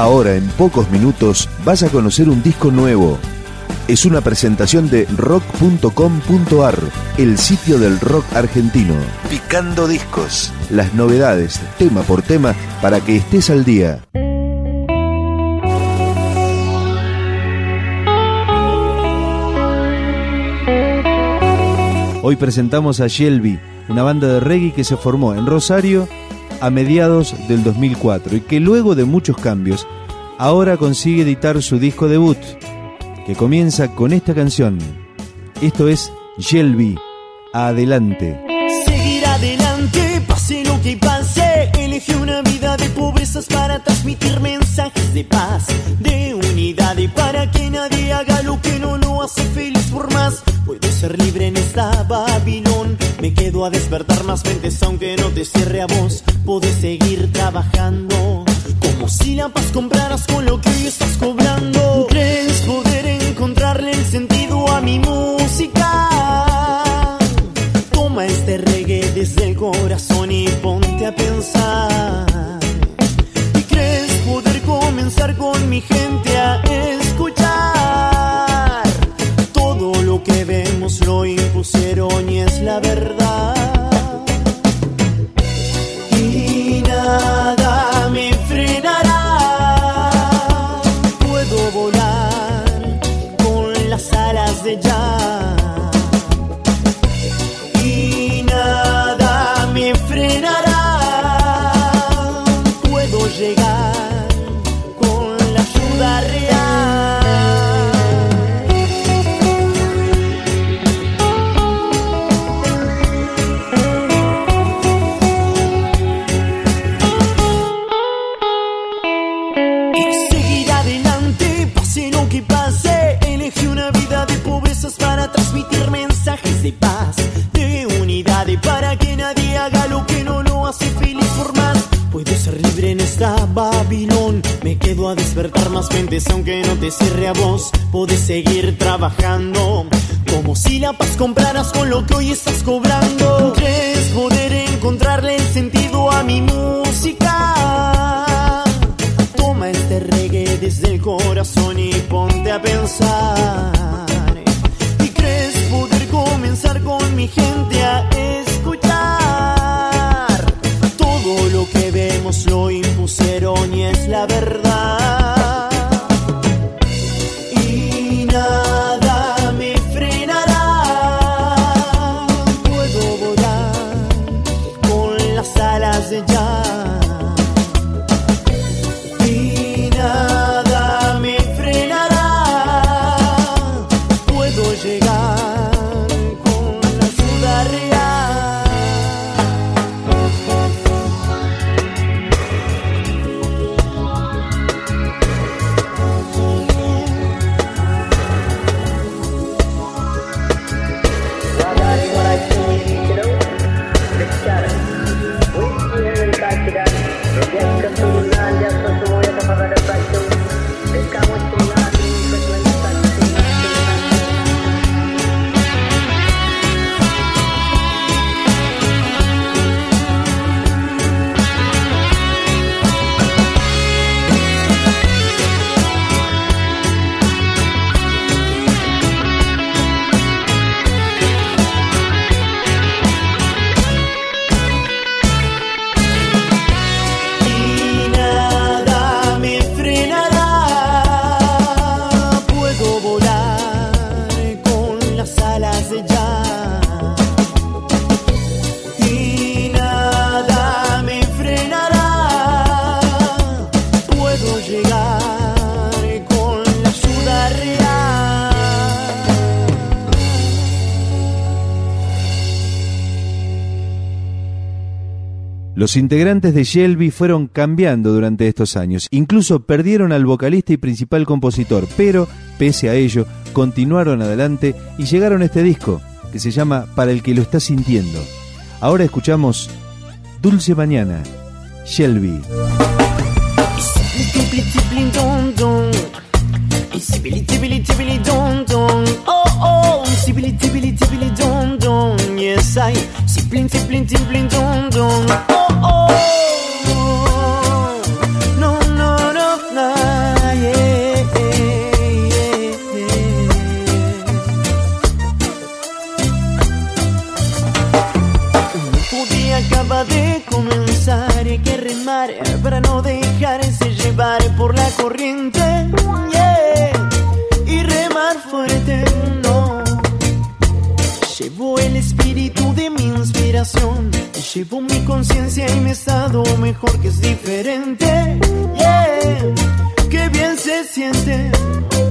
Ahora, en pocos minutos, vas a conocer un disco nuevo. Es una presentación de rock.com.ar, el sitio del rock argentino. Picando discos. Las novedades, tema por tema, para que estés al día. Hoy presentamos a Shelby, una banda de reggae que se formó en Rosario a mediados del 2004 y que luego de muchos cambios ahora consigue editar su disco debut, que comienza con esta canción. Esto es Shelby, adelante. Seguir adelante, pase lo que pase, elegí una vida de pobrezas para transmitir mensajes de paz, de unidad y para que nadie haga lo que no lo hace feliz por más Puedo ser libre en esta Babilón. Me quedo a despertar más mentes aunque no te cierre a vos. Podés seguir trabajando. Como si la paz compraras con lo que hoy estás cobrando. A despertar más mentes aunque no te cierre a vos. Podés seguir trabajando como si la paz compraras con lo que hoy estás cobrando. ¿Crees poder encontrarle el sentido a mi música? Toma este reggae desde el corazón y ponte a pensar. ¿Y crees poder comenzar con mi gente es la verdad. Los integrantes de Shelby fueron cambiando durante estos años, incluso perdieron al vocalista y principal compositor, pero pese a ello continuaron adelante y llegaron a este disco que se llama Para el que lo está sintiendo. Ahora escuchamos Dulce Mañana, Shelby miesaj Ciplin, ciplin, ciplin, dum, dum Oh, oh. No, no, no, no. Yeah, yeah, acaba de comenzar Hay que remar para no dejarse llevar por la corriente. Llevo mi conciencia y mi estado mejor que es diferente. Yeah, que bien se siente.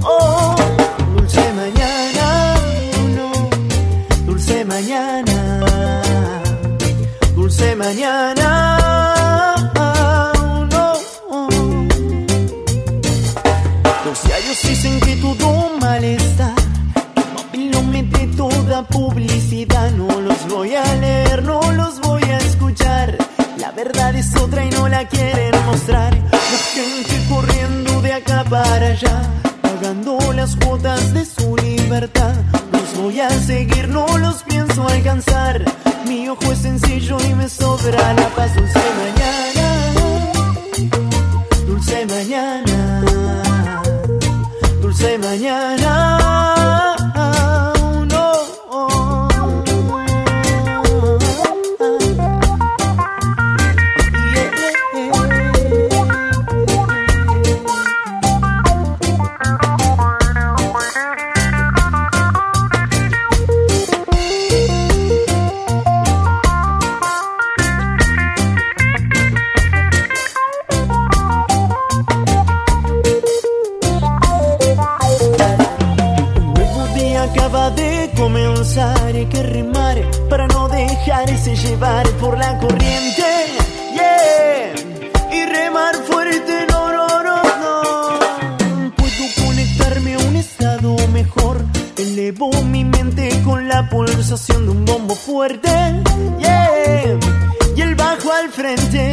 Oh, dulce mañana, dulce mañana, dulce mañana. Pagando las cuotas de su libertad. Los voy a seguir, no los pienso alcanzar. Mi ojo es sencillo y me sobra la paz. Frente.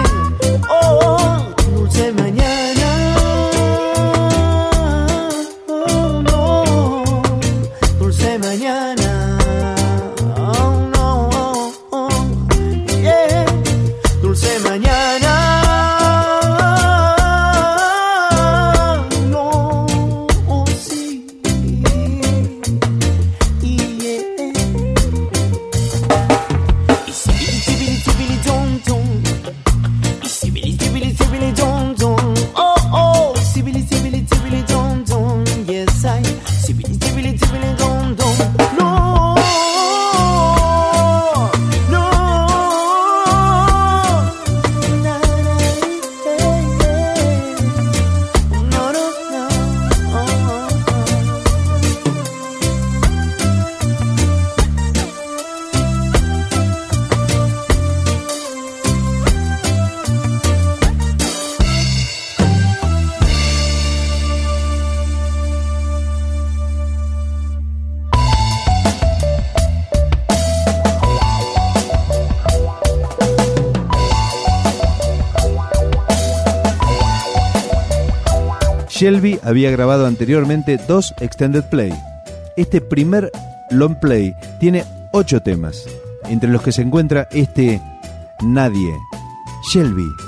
Shelby había grabado anteriormente dos extended play. Este primer long play tiene ocho temas, entre los que se encuentra este Nadie. Shelby.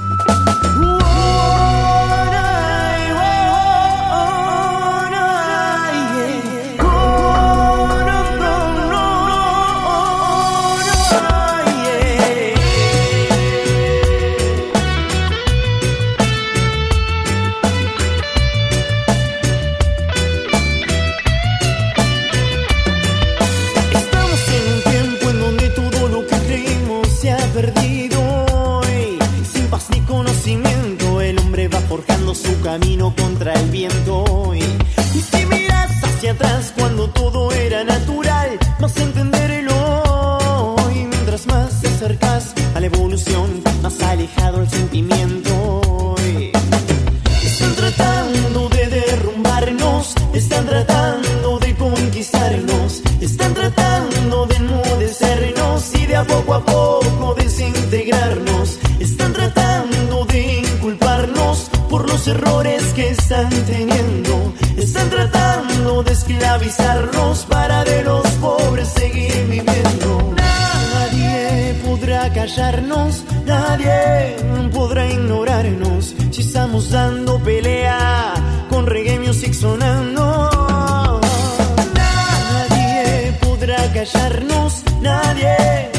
Camino contra el viento. Y, y si miras hacia atrás cuando todo era natural, errores que están teniendo. Están tratando de esclavizarnos para de los pobres seguir viviendo. Nadie podrá callarnos, nadie podrá ignorarnos si estamos dando pelea con reggae music sonando. Nadie podrá callarnos, nadie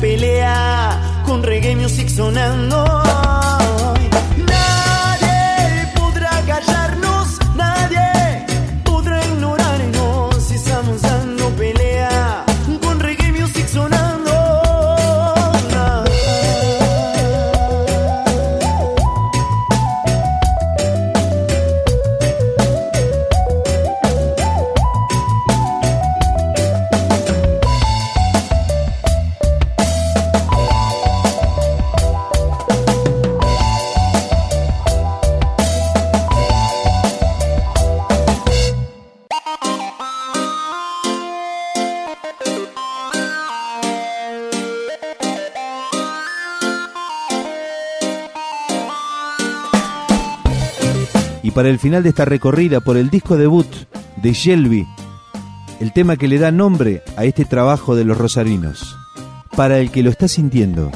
pelea con reggae music sonando. Para el final de esta recorrida por el disco debut de Shelby, el tema que le da nombre a este trabajo de los rosarinos, para el que lo está sintiendo.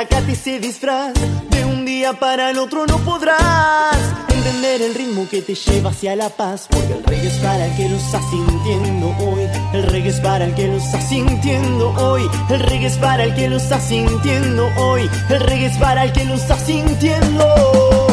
Sácate ese disfraz. De un día para el otro no podrás entender el ritmo que te lleva hacia la paz. Porque el reggae es para el que lo está sintiendo hoy. El reggae es para el que lo está sintiendo hoy. El reggae es para el que lo está sintiendo hoy. El reggae es para el que lo está sintiendo hoy.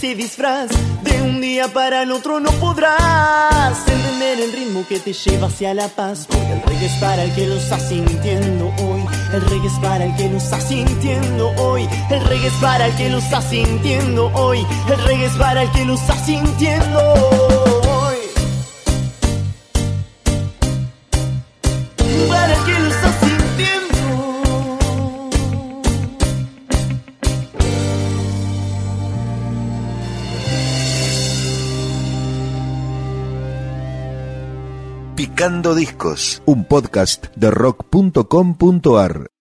Ese disfraz. De un día para el otro no podrás entender el ritmo que te lleva hacia la paz. Porque el reggae es para el que lo está sintiendo hoy. El reggae es para el que lo está sintiendo hoy. El reggae es para el que lo está sintiendo hoy. El reggae es para el que lo está sintiendo hoy. Picando Discos, un podcast de rock.com.ar.